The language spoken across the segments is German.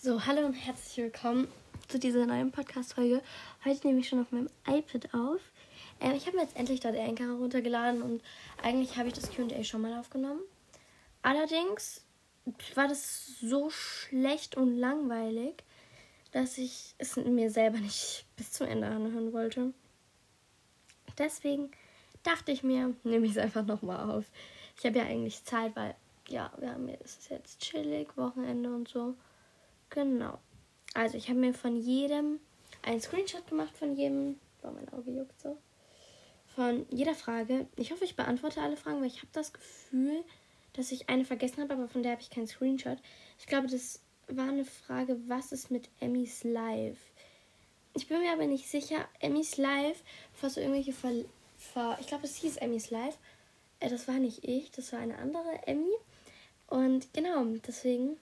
So, hallo und herzlich willkommen zu dieser neuen Podcast-Folge. Heute nehme ich schon auf meinem iPad auf. Ähm, ich habe mir jetzt endlich der Anchor runtergeladen und eigentlich habe ich das QA schon mal aufgenommen. Allerdings war das so schlecht und langweilig, dass ich es mir selber nicht bis zum Ende anhören wollte. Deswegen dachte ich mir, nehme ich es einfach nochmal auf. Ich habe ja eigentlich Zeit, weil ja, wir haben es ist jetzt chillig, Wochenende und so. Genau. Also ich habe mir von jedem einen Screenshot gemacht von jedem. Boah, mein Auge juckt so. Von jeder Frage. Ich hoffe, ich beantworte alle Fragen, weil ich habe das Gefühl, dass ich eine vergessen habe, aber von der habe ich keinen Screenshot. Ich glaube, das war eine Frage, was ist mit Emmys Live? Ich bin mir aber nicht sicher. Emmys Live, bevor so irgendwelche Ver, Ver ich glaube, es hieß Emmys Live. Äh, das war nicht ich, das war eine andere Emmy. Und genau, deswegen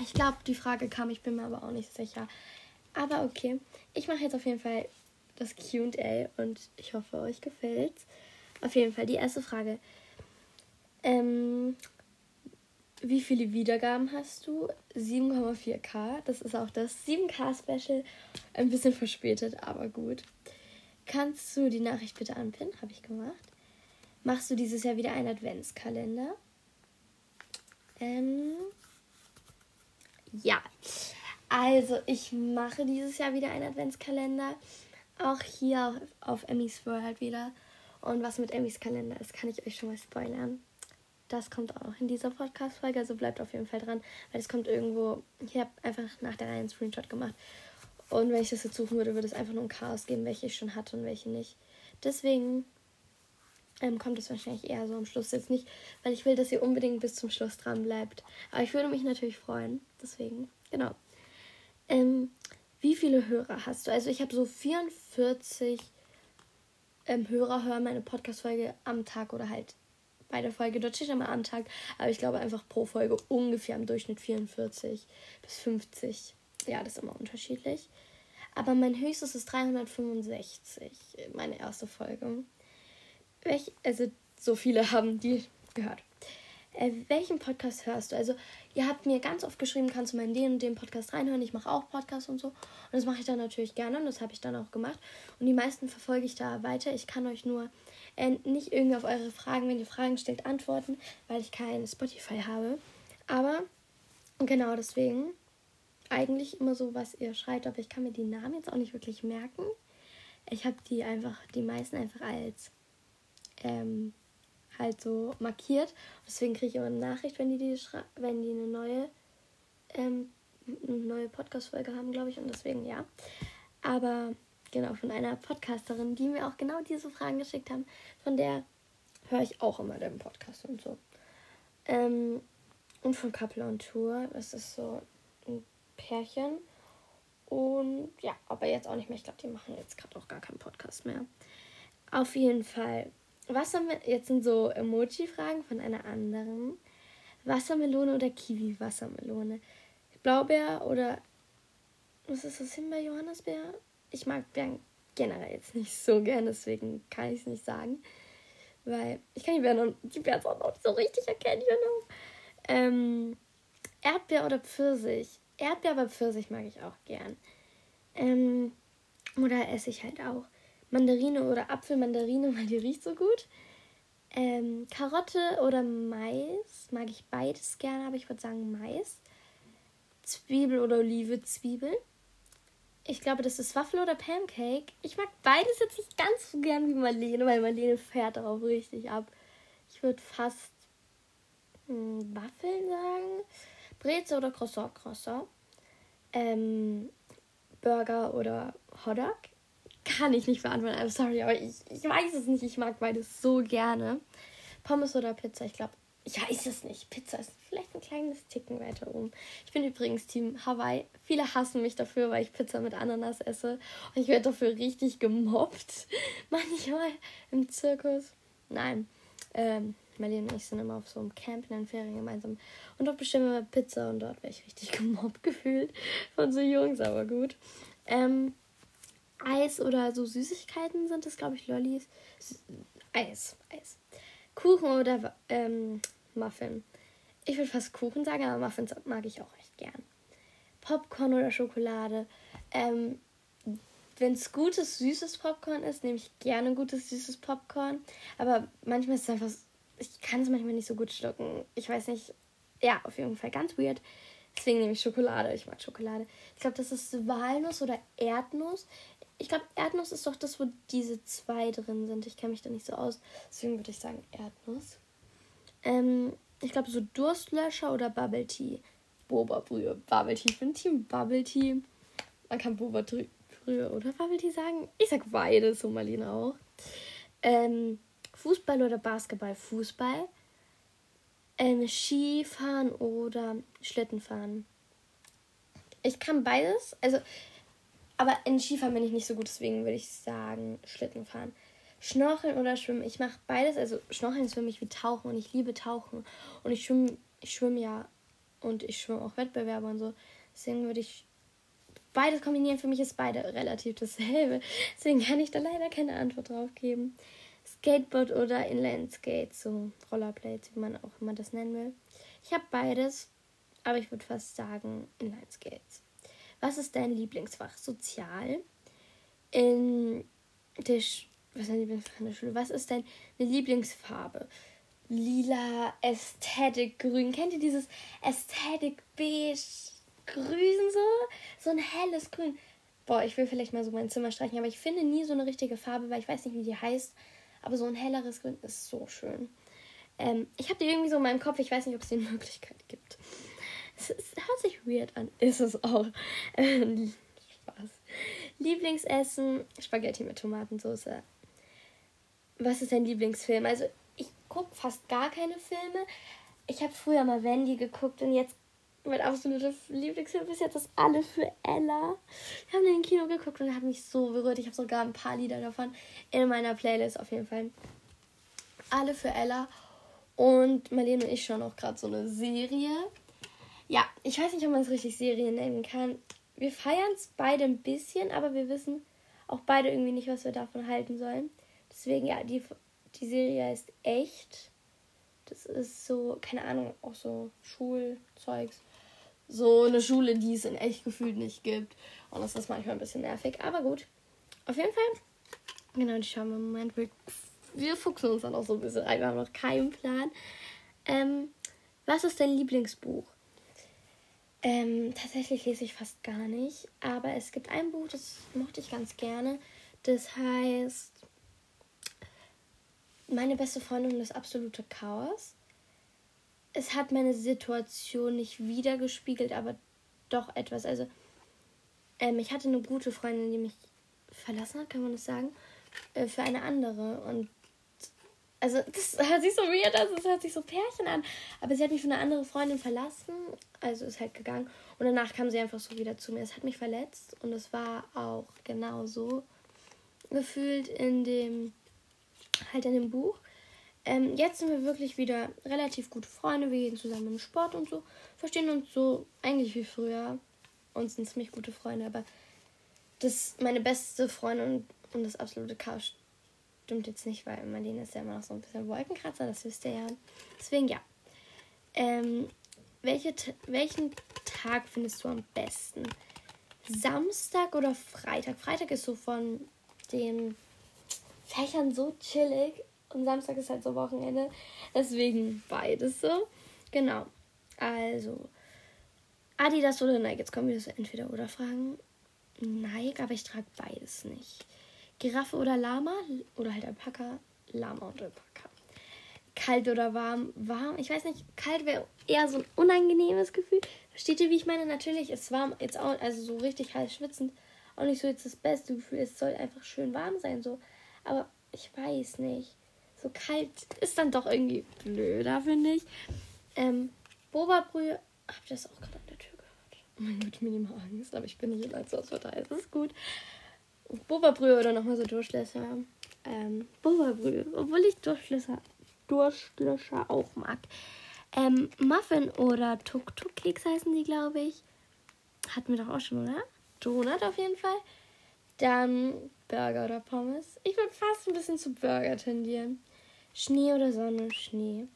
ich glaube, die Frage kam, ich bin mir aber auch nicht sicher. Aber okay, ich mache jetzt auf jeden Fall das QA und ich hoffe, euch gefällt's. Auf jeden Fall die erste Frage. Ähm, wie viele Wiedergaben hast du? 7,4k. Das ist auch das 7k-Special. Ein bisschen verspätet, aber gut. Kannst du die Nachricht bitte anpinnen? Habe ich gemacht. Machst du dieses Jahr wieder einen Adventskalender? Ähm, ja, also ich mache dieses Jahr wieder einen Adventskalender. Auch hier auf, Emmys World wieder. Und was mit Emmys Kalender ist, kann ich euch schon mal spoilern. Das kommt auch in dieser Podcast-Folge, also bleibt auf jeden Fall dran, weil es kommt irgendwo. Ich habe einfach nach der Reihe einen Screenshot gemacht. Und wenn ich das jetzt suchen würde, würde es einfach nur ein Chaos geben, welche ich schon hatte und welche nicht. Deswegen ähm, kommt es wahrscheinlich eher so am Schluss jetzt nicht, weil ich will, dass ihr unbedingt bis zum Schluss dran bleibt. Aber ich würde mich natürlich freuen. Deswegen, genau. Ähm, wie viele Hörer hast du? Also ich habe so 44 ähm, Hörer hören meine Podcast-Folge am Tag oder halt bei der Folge. Dort steht immer am Tag, aber ich glaube einfach pro Folge ungefähr im Durchschnitt 44 bis 50. Ja, das ist immer unterschiedlich. Aber mein höchstes ist 365, meine erste Folge. Welch, also so viele haben die gehört. Äh, welchen Podcast hörst du? Also, ihr habt mir ganz oft geschrieben, kannst du mal in den und den Podcast reinhören. Ich mache auch Podcasts und so. Und das mache ich dann natürlich gerne und das habe ich dann auch gemacht. Und die meisten verfolge ich da weiter. Ich kann euch nur äh, nicht irgendwie auf eure Fragen, wenn ihr Fragen stellt, antworten, weil ich kein Spotify habe. Aber genau deswegen eigentlich immer so, was ihr schreibt, aber ich kann mir die Namen jetzt auch nicht wirklich merken. Ich habe die einfach, die meisten einfach als ähm, halt so markiert. Deswegen kriege ich immer eine Nachricht, wenn die, die, wenn die eine neue, ähm, neue Podcast-Folge haben, glaube ich. Und deswegen ja. Aber genau, von einer Podcasterin, die mir auch genau diese Fragen geschickt haben, von der höre ich auch immer den Podcast und so. Ähm, und von Couple on Tour, das ist so ein Pärchen. Und ja, aber jetzt auch nicht mehr. Ich glaube, die machen jetzt gerade auch gar keinen Podcast mehr. Auf jeden Fall Wassermelone, jetzt sind so Emoji-Fragen von einer anderen. Wassermelone oder Kiwi-Wassermelone? Blaubeer oder was ist das hin bei Johannesbeer? Ich mag Beeren generell jetzt nicht so gern, deswegen kann ich es nicht sagen. Weil ich kann die Beeren, noch, die Beeren auch noch nicht so richtig erkennen, you know. Ähm, Erdbeer oder Pfirsich? Erdbeer, aber Pfirsich mag ich auch gern. Ähm, oder esse ich halt auch. Mandarine oder Apfelmandarine, weil die riecht so gut. Ähm, Karotte oder Mais, mag ich beides gerne, aber ich würde sagen Mais. Zwiebel oder Olive, Zwiebel. Ich glaube, das ist Waffel oder Pancake. Ich mag beides jetzt nicht ganz so gern wie Marlene, weil Marlene fährt darauf richtig ab. Ich würde fast hm, Waffeln sagen. Breze oder Croissant, Croissant. Ähm, Burger oder Hotdog kann ich nicht beantworten. I'm sorry, aber ich, ich weiß es nicht. Ich mag beides so gerne. Pommes oder Pizza? Ich glaube, ich weiß es nicht. Pizza ist vielleicht ein kleines Ticken weiter oben. Ich bin übrigens Team Hawaii. Viele hassen mich dafür, weil ich Pizza mit Ananas esse. Und ich werde dafür richtig gemobbt. Manchmal im Zirkus. Nein. Ähm, Marlene und ich sind immer auf so einem Camp in den Ferien gemeinsam. Und dort bestimmen wir Pizza und dort werde ich richtig gemobbt gefühlt. Von so Jungs, aber gut. Ähm, Eis oder so Süßigkeiten sind es, glaube ich, Lollis. Eis, Eis. Kuchen oder ähm, Muffin. Ich würde fast Kuchen sagen, aber Muffins mag ich auch recht gern. Popcorn oder Schokolade. Ähm, wenn es gutes, süßes Popcorn ist, nehme ich gerne gutes, süßes Popcorn. Aber manchmal ist es einfach, ich kann es manchmal nicht so gut schlucken. Ich weiß nicht, ja, auf jeden Fall ganz weird. Deswegen nehme ich Schokolade. Ich mag Schokolade. Ich glaube, das ist Walnuss oder Erdnuss. Ich glaube, Erdnuss ist doch das, wo diese zwei drin sind. Ich kenne mich da nicht so aus. Deswegen würde ich sagen Erdnuss. Ähm, ich glaube, so Durstlöscher oder Bubble Tea. Boba Brühe. Bubble Tea. Ich bin Team Bubble Tea. Man kann Boba Brühe oder Bubble Tea sagen. Ich sag beides, so Marlene auch. Ähm, Fußball oder Basketball? Fußball. Ähm, Skifahren oder Schlittenfahren? Ich kann beides. Also, aber in Skifahren bin ich nicht so gut, deswegen würde ich sagen Schlittenfahren. Schnorcheln oder Schwimmen. Ich mache beides. Also Schnorcheln ist für mich wie Tauchen und ich liebe Tauchen. Und ich schwimme ich schwimm ja und ich schwimme auch Wettbewerbe und so. Deswegen würde ich beides kombinieren. Für mich ist beide relativ dasselbe. Deswegen kann ich da leider keine Antwort drauf geben. Skateboard oder Inline-Skate, so Rollerblades, wie man auch immer das nennen will. Ich habe beides, aber ich würde fast sagen Inline-Skates. Was ist dein Lieblingsfach? Sozial. In der, Sch was ist dein Lieblingsfach in der Schule? Was ist deine Lieblingsfarbe? Lila, Ästhetik, Grün. Kennt ihr dieses Ästhetik, Beige, Grün so? So ein helles Grün. Boah, ich will vielleicht mal so mein Zimmer streichen, aber ich finde nie so eine richtige Farbe, weil ich weiß nicht, wie die heißt. Aber so ein helleres Grün ist so schön. Ähm, ich habe die irgendwie so in meinem Kopf. Ich weiß nicht, ob es die Möglichkeit gibt. Es, es, hört sich weird an. Ist es auch. Ähm, Spaß. Lieblingsessen: Spaghetti mit Tomatensauce. Was ist dein Lieblingsfilm? Also, ich gucke fast gar keine Filme. Ich habe früher mal Wendy geguckt und jetzt mein absoluter Lieblingsfilm bis jetzt ist Alle für Ella. Wir haben den im Kino geguckt und er hat mich so berührt. Ich habe sogar ein paar Lieder davon in meiner Playlist auf jeden Fall. Alle für Ella. Und Marlene und ich schauen auch gerade so eine Serie. Ja, ich weiß nicht, ob man es richtig Serie nennen kann. Wir feiern es beide ein bisschen, aber wir wissen auch beide irgendwie nicht, was wir davon halten sollen. Deswegen, ja, die, die Serie ist echt. Das ist so, keine Ahnung, auch so Schulzeugs so eine Schule, die es in echt gefühlt nicht gibt. Und das ist manchmal ein bisschen nervig. Aber gut. Auf jeden Fall. Genau, die schauen wir im Moment. Wir, wir fuchsen uns dann auch so ein bisschen rein. Wir haben noch keinen Plan. Ähm, was ist dein Lieblingsbuch? Ähm, tatsächlich lese ich fast gar nicht. Aber es gibt ein Buch, das mochte ich ganz gerne. Das heißt Meine beste Freundin und das absolute Chaos es hat meine Situation nicht wiedergespiegelt, aber doch etwas. Also, ähm, ich hatte eine gute Freundin, die mich verlassen hat, kann man das sagen, äh, für eine andere. Und also, das hört sich so weird an, das hört sich so Pärchen an. Aber sie hat mich für eine andere Freundin verlassen, also ist halt gegangen. Und danach kam sie einfach so wieder zu mir. Es hat mich verletzt und es war auch genauso gefühlt in dem, halt in dem Buch. Ähm, jetzt sind wir wirklich wieder relativ gute Freunde. Wir gehen zusammen im Sport und so. Verstehen uns so eigentlich wie früher. Und sind ziemlich gute Freunde. Aber das meine beste Freundin und, das absolute Chaos stimmt jetzt nicht, weil Marlene ist ja immer noch so ein bisschen Wolkenkratzer. Das wisst ihr ja. Deswegen ja. Ähm, welche, welchen Tag findest du am besten? Samstag oder Freitag? Freitag ist so von den Fächern so chillig. Und Samstag ist halt so Wochenende. Deswegen beides so. Genau. Also. Adidas oder Nike? Jetzt kommen wir zu entweder oder Fragen. Nike, aber ich trage beides nicht. Giraffe oder Lama? Oder halt Alpaka? Lama und Alpaka. Kalt oder warm? Warm? Ich weiß nicht. Kalt wäre eher so ein unangenehmes Gefühl. Versteht ihr, wie ich meine? Natürlich ist warm jetzt auch, also so richtig heiß schwitzend, auch nicht so jetzt das beste Gefühl. Es soll einfach schön warm sein, so. Aber ich weiß nicht so kalt ist dann doch irgendwie blöder, finde ich. Ähm, Boba-Brühe. Habt ihr das auch gerade an der Tür gehört? Oh mein Gott, mir immer Angst, aber ich bin nicht allein zu verteilt. Das ist gut. Boba-Brühe oder nochmal so Durchlässer. Ähm, Boba-Brühe, obwohl ich Durchlässer, Durchlöscher auch mag. Ähm, Muffin oder Tuk-Tuk-Keks heißen die, glaube ich. Hatten wir doch auch schon, oder? Donut auf jeden Fall. Dann Burger oder Pommes. Ich würde fast ein bisschen zu Burger tendieren. Schnee oder Sonne? Schnee.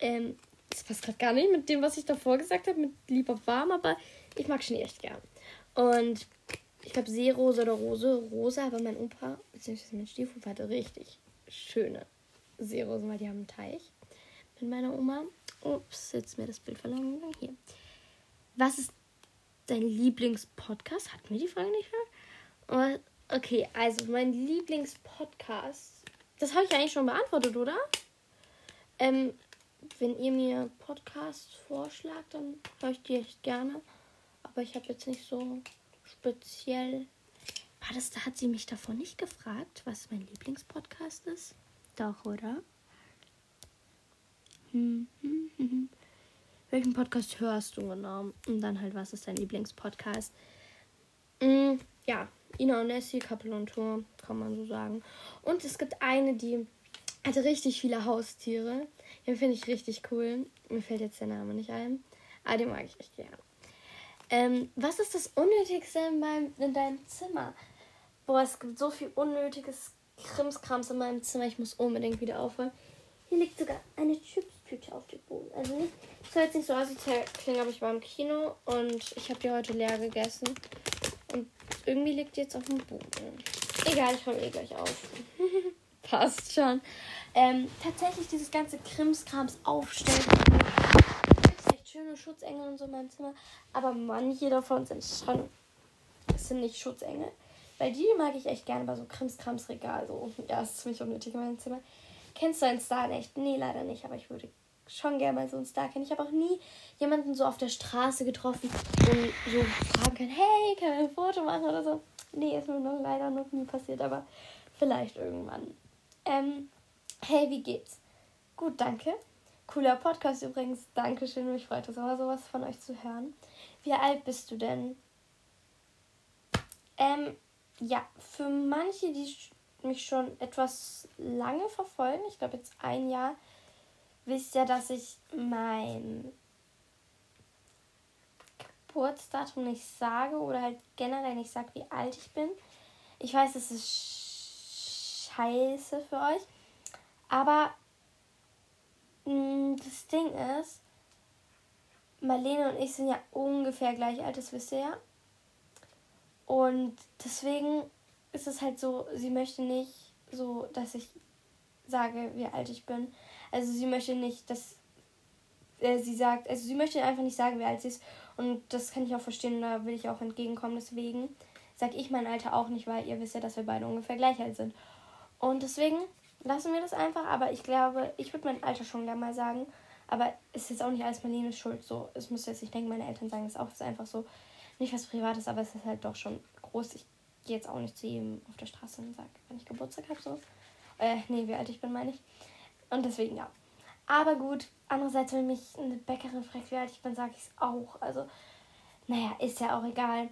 Ähm, das passt gerade gar nicht mit dem, was ich davor gesagt habe, mit lieber warm, aber ich mag Schnee echt gern. Und ich glaube Seerosa oder Rose, rosa, aber mein Opa, beziehungsweise mein Stiefvater hatte richtig schöne Seerosen, weil die haben einen Teich mit meiner Oma. Ups, jetzt mir das Bild verloren gegangen. Hier. Was ist dein Lieblingspodcast? Hat mir die Frage nicht mehr? Okay, also mein Lieblingspodcast. Das habe ich eigentlich schon beantwortet, oder? Ähm, wenn ihr mir Podcasts vorschlagt, dann höre ich die echt gerne. Aber ich habe jetzt nicht so speziell. War das, da hat sie mich davor nicht gefragt, was mein Lieblingspodcast ist? Doch, oder? Hm, hm, hm. Welchen Podcast hörst du genau? Und dann halt, was ist dein Lieblingspodcast? Ja, Ina und Nessie, Kappel und Tour, kann man so sagen. Und es gibt eine, die hatte richtig viele Haustiere. Den finde ich richtig cool. Mir fällt jetzt der Name nicht ein. Aber den mag ich echt gerne. Ähm, was ist das Unnötigste in, meinem, in deinem Zimmer? Boah, es gibt so viel unnötiges Krimskrams in meinem Zimmer. Ich muss unbedingt wieder aufräumen. Hier liegt sogar eine Chips-Tüte auf dem Boden. Also nicht, soll jetzt nicht so asozial klingen, aber ich war im Kino und ich habe die heute leer gegessen. Irgendwie liegt die jetzt auf dem Boden. Egal, ich räume eh gleich auf. Passt schon. Ähm, tatsächlich dieses ganze Krimskrams aufstellen. Echt schöne Schutzengel und so in meinem Zimmer. Aber manche davon sind schon. Sind nicht Schutzengel. Weil die mag ich echt gerne bei so Krimskrams-Regal. So. Ja, ist ziemlich unnötig in meinem Zimmer. Kennst du einen Star echt? Nee, leider nicht. Aber ich würde schon gerne mal so einen Star kennen. Ich habe auch nie jemanden so auf der Straße getroffen und so fragen können, hey, kann ich ein Foto machen oder so. Nee, ist mir noch leider noch nie passiert, aber vielleicht irgendwann. Ähm, hey, wie geht's? Gut, danke. Cooler Podcast übrigens. Dankeschön. Mich freut es immer, sowas von euch zu hören. Wie alt bist du denn? Ähm, ja, für manche, die mich schon etwas lange verfolgen, ich glaube jetzt ein Jahr, wisst ja, dass ich mein Geburtsdatum nicht sage oder halt generell nicht sage, wie alt ich bin. Ich weiß, es ist scheiße für euch. Aber mh, mm, das Ding ist, Marlene und ich sind ja ungefähr gleich alt, das wisst ihr ja. Und deswegen ist es halt so, sie möchte nicht so, dass ich sage, wie alt ich bin. Also sie möchte nicht, dass äh, sie sagt, also sie möchte einfach nicht sagen, wie alt sie ist. Und das kann ich auch verstehen, da will ich auch entgegenkommen. Deswegen sage ich mein Alter auch nicht, weil ihr wisst ja, dass wir beide ungefähr gleich alt sind. Und deswegen lassen wir das einfach. Aber ich glaube, ich würde mein Alter schon gerne mal sagen. Aber es ist jetzt auch nicht alles Marlenes Schuld. So, es muss jetzt, ich denke, meine Eltern sagen das auch. Es ist einfach so, nicht was Privates, aber es ist halt doch schon groß. Ich gehe jetzt auch nicht zu ihm auf der Straße und sage, wenn ich Geburtstag habe, so. Äh, nee, wie alt ich bin, meine ich. Und deswegen ja. Aber gut, andererseits, wenn mich eine Bäckerin fragt, wie alt ich bin, sage ich es auch. Also, naja, ist ja auch egal.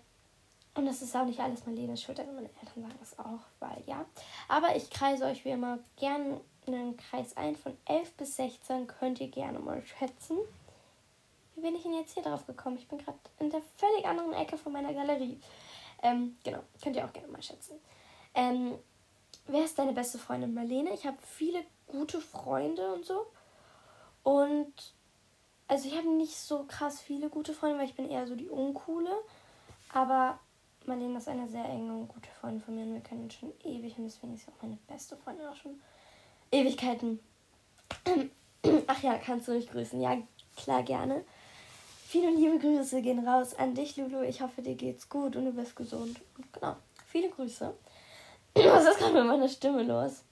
Und das ist auch nicht alles Marlenes Schuld, also meine Eltern sagen es auch, weil ja. Aber ich kreise euch wie immer gerne einen Kreis ein. Von 11 bis 16 könnt ihr gerne mal schätzen. Wie bin ich denn jetzt hier drauf gekommen? Ich bin gerade in der völlig anderen Ecke von meiner Galerie. Ähm, genau, könnt ihr auch gerne mal schätzen. Ähm, wer ist deine beste Freundin? Marlene. Ich habe viele gute Freunde und so. Und also ich habe nicht so krass viele gute Freunde, weil ich bin eher so die uncoole. Aber Marlene ist eine sehr enge und gute Freundin von mir und wir kennen uns schon ewig und deswegen ist sie auch meine beste Freundin auch schon Ewigkeiten. Ach ja, kannst du mich grüßen? Ja, klar, gerne. Viele liebe Grüße gehen raus an dich, Lulu. Ich hoffe, dir geht's gut und du bist gesund. Und genau, viele Grüße. Was ist gerade mit meiner Stimme los?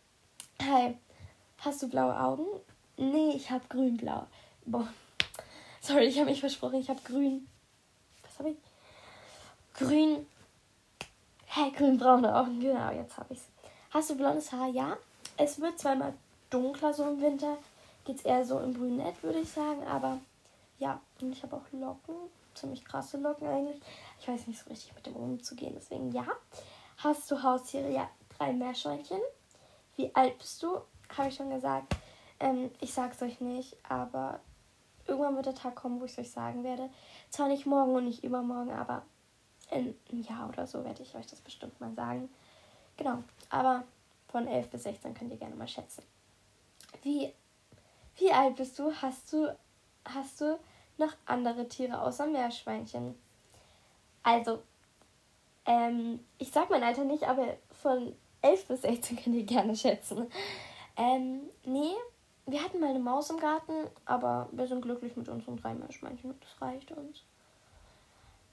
Hi, hast du blaue Augen? Nee, ich habe grün-blau. Boah. Sorry, ich habe mich versprochen, ich habe grün. Was habe ich? Grün. Hä, grün-braune Augen. Genau, jetzt habe ich's. Hast du blondes Haar? Ja. Es wird zweimal dunkler so im Winter. Geht's eher so im Brünett, würde ich sagen. Aber ja, und ich habe auch Locken. Ziemlich krasse Locken eigentlich. Ich weiß nicht so richtig mit dem umzugehen. Deswegen ja. Hast du Haustiere? Ja, drei Meerschweinchen. Wie alt bist du? Habe ich schon gesagt. Ähm, ich sag's euch nicht, aber irgendwann wird der Tag kommen, wo ich es euch sagen werde. Zwar nicht morgen und nicht übermorgen, aber in einem Jahr oder so werde ich euch das bestimmt mal sagen. Genau, aber von 11 bis 16 könnt ihr gerne mal schätzen. Wie, wie alt bist du? Hast du hast du noch andere Tiere außer Meerschweinchen? Also, ähm, ich sag mein Alter nicht, aber von 11 bis 16 könnt ihr gerne schätzen. Ähm, nee, wir hatten mal eine Maus im Garten, aber wir sind glücklich mit unseren drei Meerschweinchen und das reicht uns.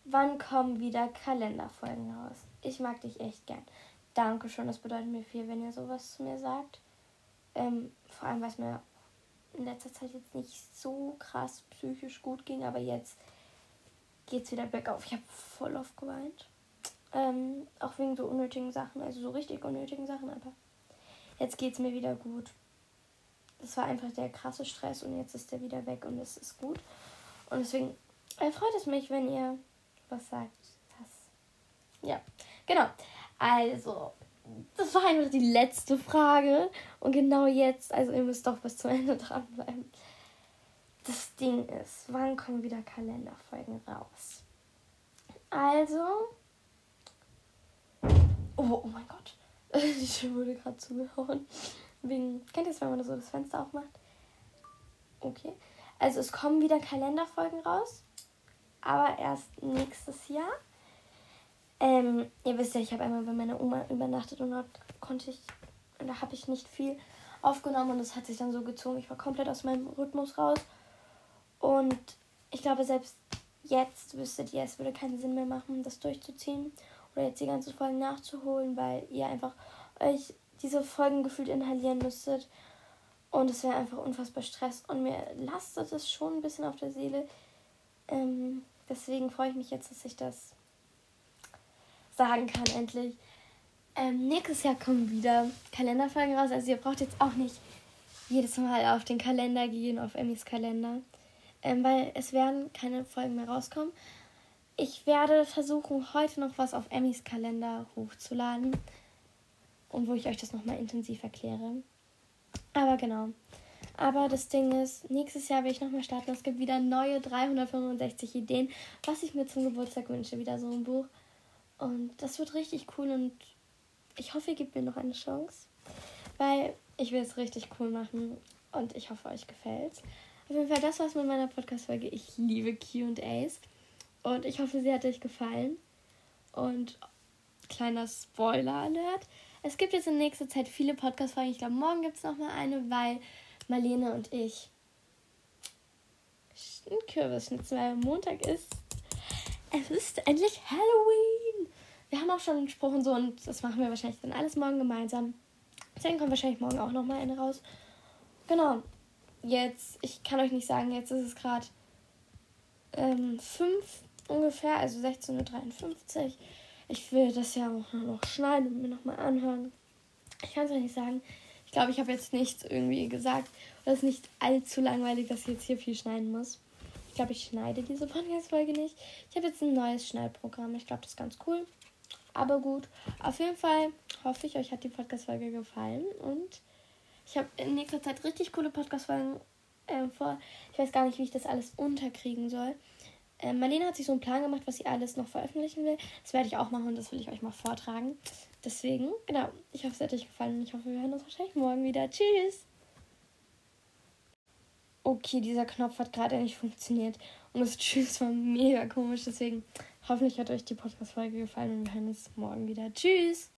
Wann kommen wieder Kalenderfolgen raus? Ich mag dich echt gern. Dankeschön, das bedeutet mir viel, wenn ihr sowas zu mir sagt. Ähm, vor allem, weil es mir in letzter Zeit jetzt nicht so krass psychisch gut ging, aber jetzt geht es wieder bergauf. Ich habe voll oft geweint. Ähm, auch wegen so unnötigen Sachen, also so richtig unnötigen Sachen, aber jetzt geht es mir wieder gut. Das war einfach der krasse Stress und jetzt ist der wieder weg und es ist gut. Und deswegen freut es mich, wenn ihr was sagt. Das. Ja, genau. Also, das war einfach die letzte Frage. Und genau jetzt, also ihr müsst doch bis zum Ende dranbleiben. Das Ding ist, wann kommen wieder Kalenderfolgen raus? Also. Oh, oh mein Gott. Tür wurde gerade zugehauen. Wegen, kennt ihr es, wenn man so das Fenster aufmacht? Okay. Also es kommen wieder Kalenderfolgen raus. Aber erst nächstes Jahr. Ähm, ihr wisst ja, ich habe einmal bei meiner Oma übernachtet und dort konnte ich, da habe ich nicht viel aufgenommen und es hat sich dann so gezogen. Ich war komplett aus meinem Rhythmus raus. Und ich glaube, selbst jetzt wüsstet ihr, es würde keinen Sinn mehr machen, das durchzuziehen oder jetzt die ganze Folge nachzuholen, weil ihr einfach euch diese Folgen gefühlt inhalieren müsstet. Und es wäre einfach unfassbar Stress. Und mir lastet es schon ein bisschen auf der Seele. Ähm, deswegen freue ich mich jetzt, dass ich das sagen kann, endlich. Ähm, nächstes Jahr kommen wieder Kalenderfolgen raus. Also ihr braucht jetzt auch nicht jedes Mal auf den Kalender gehen, auf Emmys Kalender. Ähm, weil es werden keine Folgen mehr rauskommen. Ich werde versuchen, heute noch was auf Emmys Kalender hochzuladen. Und wo ich euch das nochmal intensiv erkläre. Aber genau. Aber das Ding ist, nächstes Jahr will ich nochmal starten. Es gibt wieder neue 365 Ideen, was ich mir zum Geburtstag wünsche. Wieder so ein Buch. Und das wird richtig cool und ich hoffe, ihr gebt mir noch eine Chance, weil ich will es richtig cool machen und ich hoffe, euch gefällt. Auf jeden Fall, das war's mit meiner Podcast-Folge. Ich liebe QAs und ich hoffe, sie hat euch gefallen. Und kleiner Spoiler-Alert: Es gibt jetzt in nächster Zeit viele Podcast-Folgen. Ich glaube, morgen gibt es nochmal eine, weil Marlene und ich einen Kürbis schnitzen, weil Montag ist. Es ist endlich Halloween! Wir haben auch schon einen Spruch und so und das machen wir wahrscheinlich dann alles morgen gemeinsam. Deswegen kommt wahrscheinlich morgen auch nochmal eine raus. Genau. Jetzt, ich kann euch nicht sagen, jetzt ist es gerade ähm, 5 ungefähr, also 16.53 Uhr. Ich will das ja auch noch schneiden und mir nochmal anhören. Ich kann es euch nicht sagen. Ich glaube, ich habe jetzt nichts irgendwie gesagt. Oder es ist nicht allzu langweilig, dass ich jetzt hier viel schneiden muss. Ich glaube, ich schneide diese Podcast-Folge nicht. Ich habe jetzt ein neues Schneidprogramm. Ich glaube, das ist ganz cool. Aber gut, auf jeden Fall hoffe ich, euch hat die Podcast-Folge gefallen. Und ich habe in nächster Zeit richtig coole Podcast-Folgen äh, vor. Ich weiß gar nicht, wie ich das alles unterkriegen soll. Äh, Marlene hat sich so einen Plan gemacht, was sie alles noch veröffentlichen will. Das werde ich auch machen und das will ich euch mal vortragen. Deswegen, genau, ich hoffe, es hat euch gefallen und ich hoffe, wir hören uns wahrscheinlich morgen wieder. Tschüss! Okay, dieser Knopf hat gerade nicht funktioniert und das Tschüss war mega komisch, deswegen Hoffentlich hat euch die Podcast-Folge gefallen und wir hören uns morgen wieder. Tschüss!